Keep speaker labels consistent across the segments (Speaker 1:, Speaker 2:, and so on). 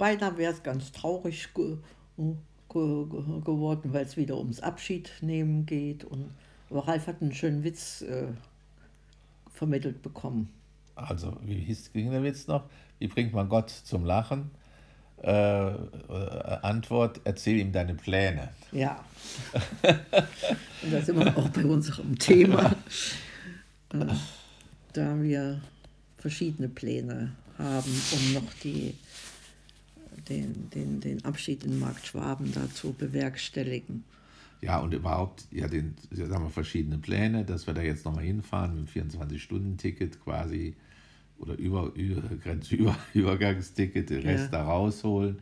Speaker 1: beinahe wäre es ganz traurig ge ge geworden, weil es wieder ums Abschied nehmen geht. Und, aber Ralf hat einen schönen Witz äh, vermittelt bekommen.
Speaker 2: Also, wie hieß, ging der Witz noch? Wie bringt man Gott zum Lachen? Äh, äh, Antwort, erzähl ihm deine Pläne.
Speaker 1: Ja. Und da sind wir auch bei unserem Thema. Äh, da wir verschiedene Pläne haben, um noch die, den, den, den Abschied in Markt Schwaben da zu bewerkstelligen.
Speaker 2: Ja, und überhaupt, ja, den, haben wir verschiedene Pläne, dass wir da jetzt nochmal hinfahren mit dem 24-Stunden-Ticket quasi oder über, über, Grenzübergangsticket, den Rest ja. da rausholen.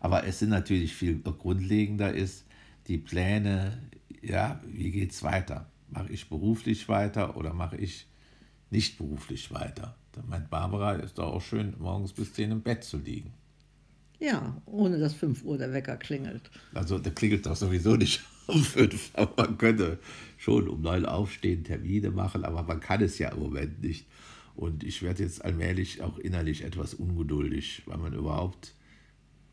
Speaker 2: Aber es sind natürlich viel grundlegender ist, die Pläne, ja, wie geht es weiter? Mache ich beruflich weiter oder mache ich nicht beruflich weiter? Da meint Barbara, ist doch auch schön, morgens bis 10 im Bett zu liegen.
Speaker 1: Ja, ohne dass 5 Uhr der Wecker klingelt.
Speaker 2: Also der klingelt doch sowieso nicht um 5, aber man könnte schon um 9 aufstehen, Termine machen, aber man kann es ja im Moment nicht. Und ich werde jetzt allmählich auch innerlich etwas ungeduldig, weil man überhaupt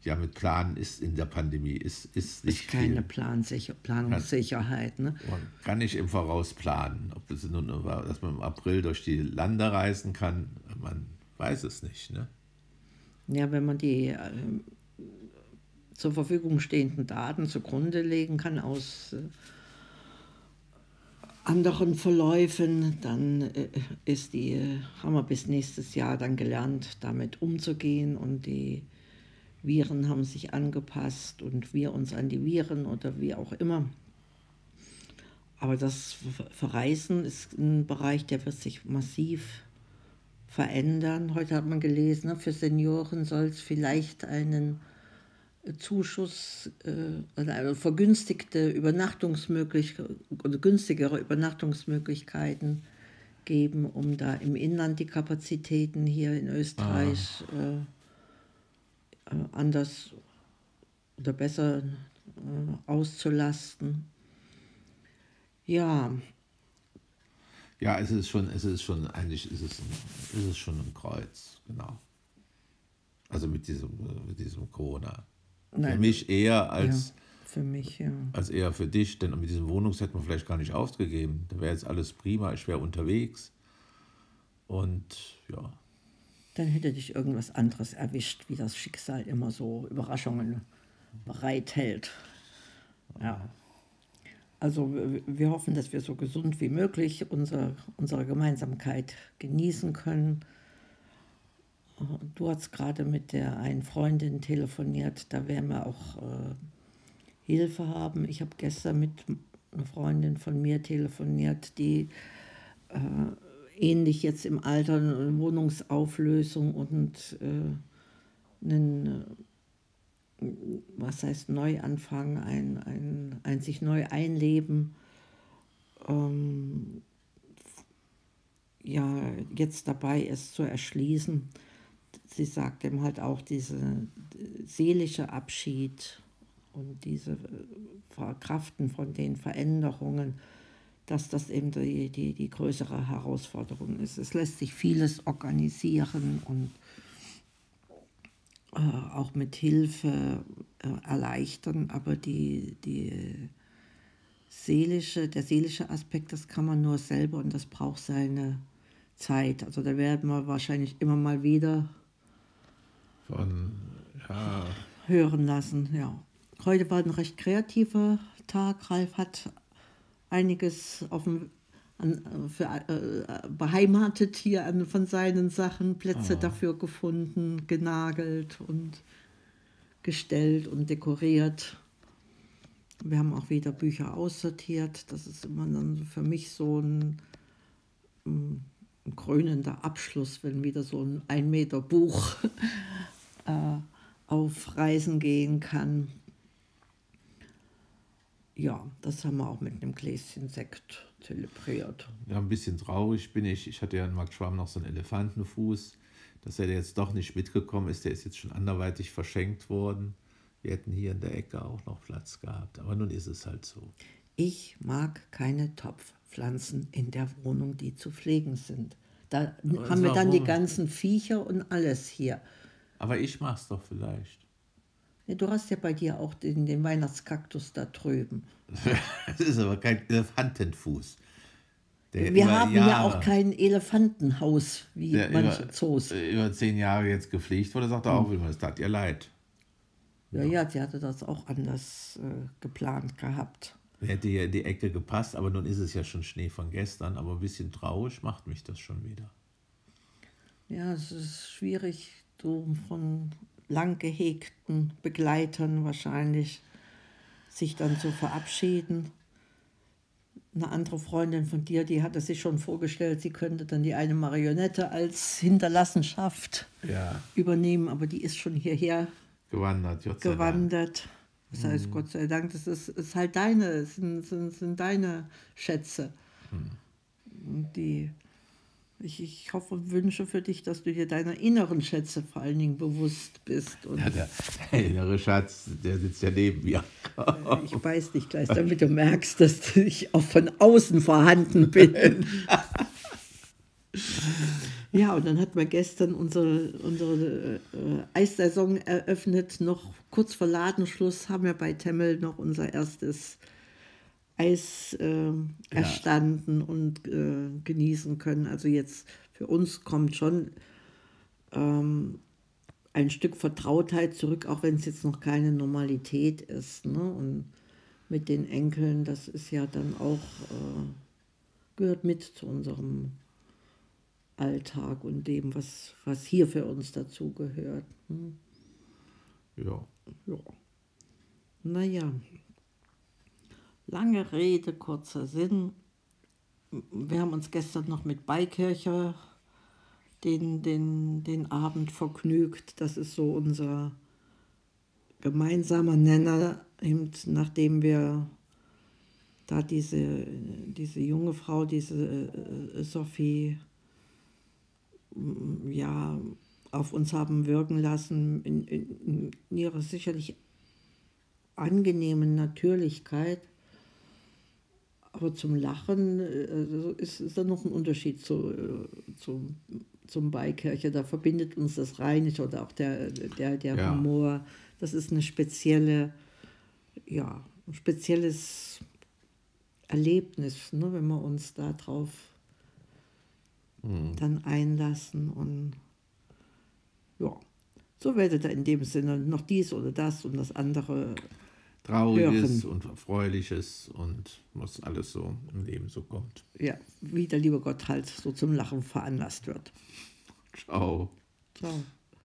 Speaker 2: ja mit Planen ist in der Pandemie, ist, ist nicht.
Speaker 1: Ist keine Plansicher Planungssicherheit. Ne?
Speaker 2: Man kann nicht im Voraus planen. Ob das nun, dass man im April durch die Lande reisen kann, man weiß es nicht. Ne?
Speaker 1: Ja, wenn man die äh, zur Verfügung stehenden Daten zugrunde legen kann aus äh, anderen Verläufen, dann äh, ist die, haben wir bis nächstes Jahr dann gelernt, damit umzugehen und die Viren haben sich angepasst und wir uns an die Viren oder wie auch immer. Aber das Verreisen ist ein Bereich, der wird sich massiv verändern. Heute hat man gelesen, ne, für Senioren soll es vielleicht einen Zuschuss äh, oder vergünstigte Übernachtungsmöglichkeiten oder günstigere Übernachtungsmöglichkeiten geben, um da im Inland die Kapazitäten hier in Österreich ah. äh, anders oder besser äh, auszulasten. Ja.
Speaker 2: Ja, es ist schon, es ist schon, eigentlich ist es, ist es schon ein Kreuz, genau. Also mit diesem, mit diesem Corona. Nein. Für mich eher als.
Speaker 1: Ja, für mich, ja.
Speaker 2: Als eher für dich, denn mit diesem Wohnungs hätte man vielleicht gar nicht ausgegeben. Da wäre jetzt alles prima, ich wäre unterwegs. Und ja.
Speaker 1: Dann hätte dich irgendwas anderes erwischt, wie das Schicksal immer so Überraschungen bereithält. Ja. Also wir hoffen, dass wir so gesund wie möglich unsere, unsere Gemeinsamkeit genießen können. Du hast gerade mit der einen Freundin telefoniert, da werden wir auch äh, Hilfe haben. Ich habe gestern mit einer Freundin von mir telefoniert, die äh, ähnlich jetzt im Alter eine Wohnungsauflösung und äh, einen, was heißt Neuanfang, ein, ein, ein sich neu einleben. Ähm, ja, jetzt dabei ist zu erschließen sie sagt eben halt auch diese seelische Abschied und diese Verkraften von den Veränderungen, dass das eben die, die, die größere Herausforderung ist. Es lässt sich vieles organisieren und äh, auch mit Hilfe äh, erleichtern, aber die, die seelische, der seelische Aspekt, das kann man nur selber und das braucht seine Zeit. Also da werden wir wahrscheinlich immer mal wieder
Speaker 2: von ja.
Speaker 1: hören lassen. Ja. Heute war ein recht kreativer Tag. Ralf hat einiges auf dem, an, für, äh, beheimatet hier an, von seinen Sachen, Plätze oh. dafür gefunden, genagelt und gestellt und dekoriert. Wir haben auch wieder Bücher aussortiert. Das ist immer dann für mich so ein, ein krönender Abschluss, wenn wieder so ein ein Meter Buch äh, auf Reisen gehen kann. Ja, das haben wir auch mit einem Gläschen Sekt zelebriert.
Speaker 2: Ja, ein bisschen traurig bin ich. Ich hatte ja in Mark Schwamm noch so einen Elefantenfuß, dass er jetzt doch nicht mitgekommen ist. Der ist jetzt schon anderweitig verschenkt worden. Wir hätten hier in der Ecke auch noch Platz gehabt. Aber nun ist es halt so.
Speaker 1: Ich mag keine Topfpflanzen in der Wohnung, die zu pflegen sind. Da haben wir dann die ganzen Viecher und alles hier.
Speaker 2: Aber ich mach's doch vielleicht.
Speaker 1: Ja, du hast ja bei dir auch den, den Weihnachtskaktus da drüben.
Speaker 2: das ist aber kein Elefantenfuß.
Speaker 1: Der Wir haben Jahre, ja auch kein Elefantenhaus wie manche
Speaker 2: über,
Speaker 1: Zoos.
Speaker 2: Über zehn Jahre jetzt gepflegt wurde, sagt er auch, hm. es tat ihr leid.
Speaker 1: Ja, ja, sie hatte das auch anders äh, geplant gehabt.
Speaker 2: Hätte ja in die Ecke gepasst, aber nun ist es ja schon Schnee von gestern, aber ein bisschen traurig macht mich das schon wieder.
Speaker 1: Ja, es ist schwierig, so von lang gehegten Begleitern wahrscheinlich sich dann zu verabschieden. Eine andere Freundin von dir, die hatte sich schon vorgestellt, sie könnte dann die eine Marionette als Hinterlassenschaft ja. übernehmen, aber die ist schon hierher
Speaker 2: gewandert.
Speaker 1: gewandert. Das heißt, mhm. Gott sei Dank, das ist, ist halt deine, sind, sind, sind deine Schätze. Mhm. Die ich, ich hoffe und wünsche für dich, dass du dir deiner inneren Schätze vor allen Dingen bewusst bist. Und
Speaker 2: ja, der, der, innere Schatz, der sitzt ja neben mir.
Speaker 1: ich beiß dich gleich, damit du merkst, dass ich auch von außen vorhanden bin. ja, und dann hat man gestern unsere, unsere äh, Eissaison eröffnet. Noch kurz vor Ladenschluss haben wir bei Temmel noch unser erstes Eis äh, erstanden ja. und äh, genießen können. Also jetzt für uns kommt schon ähm, ein Stück Vertrautheit zurück, auch wenn es jetzt noch keine Normalität ist. Ne? Und mit den Enkeln, das ist ja dann auch, äh, gehört mit zu unserem Alltag und dem, was, was hier für uns dazu gehört. Hm?
Speaker 2: Ja. ja.
Speaker 1: Naja. Lange Rede, kurzer Sinn. Wir haben uns gestern noch mit Beikirche den, den, den Abend vergnügt. Das ist so unser gemeinsamer Nenner, eben nachdem wir da diese, diese junge Frau, diese äh, Sophie, ja, auf uns haben wirken lassen, in, in, in ihrer sicherlich angenehmen Natürlichkeit. Aber zum Lachen also ist, ist da noch ein Unterschied zu, äh, zum, zum Beikirche. Da verbindet uns das Rheinische oder auch der, der, der ja. Humor. Das ist eine spezielle, ja, ein spezielles Erlebnis, ne, wenn wir uns darauf mhm. dann einlassen. Und ja, so werdet ihr in dem Sinne noch dies oder das und das andere
Speaker 2: Trauriges hören. und Erfreuliches und was alles so im Leben so kommt.
Speaker 1: Ja, wie der liebe Gott halt so zum Lachen veranlasst wird.
Speaker 2: Ciao.
Speaker 1: Ciao.